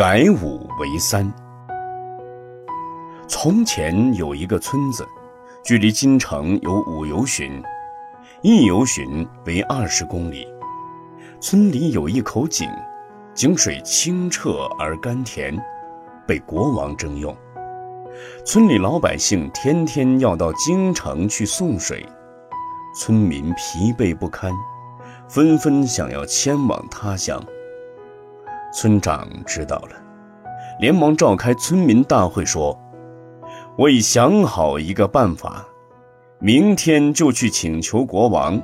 改五为三。从前有一个村子，距离京城有五由旬，一由旬为二十公里。村里有一口井，井水清澈而甘甜，被国王征用。村里老百姓天天要到京城去送水，村民疲惫不堪，纷纷想要迁往他乡。村长知道了，连忙召开村民大会，说：“我已想好一个办法，明天就去请求国王，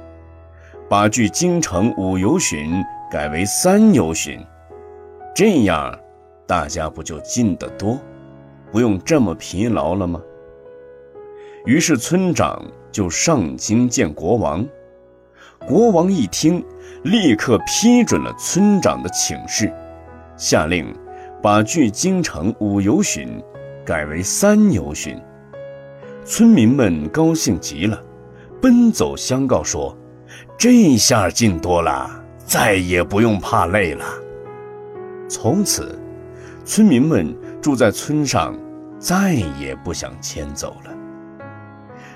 把距京城五游旬改为三游旬，这样大家不就近得多，不用这么疲劳了吗？”于是村长就上京见国王。国王一听，立刻批准了村长的请示。下令把距京城五由旬改为三由旬，村民们高兴极了，奔走相告说：“这下近多了，再也不用怕累了。”从此，村民们住在村上，再也不想迁走了。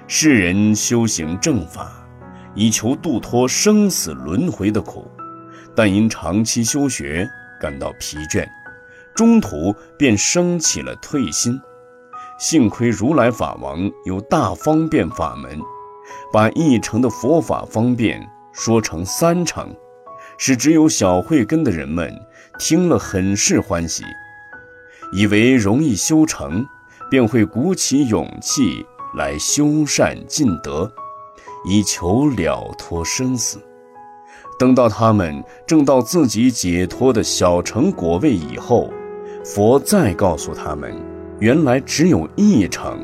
世人修行正法，以求度脱生死轮回的苦，但因长期修学。感到疲倦，中途便生起了退心。幸亏如来法王有大方便法门，把一成的佛法方便说成三成，使只有小慧根的人们听了很是欢喜，以为容易修成，便会鼓起勇气来修善尽德，以求了脱生死。等到他们证到自己解脱的小成果位以后，佛再告诉他们，原来只有一成，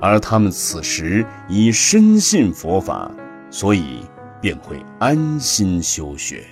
而他们此时已深信佛法，所以便会安心修学。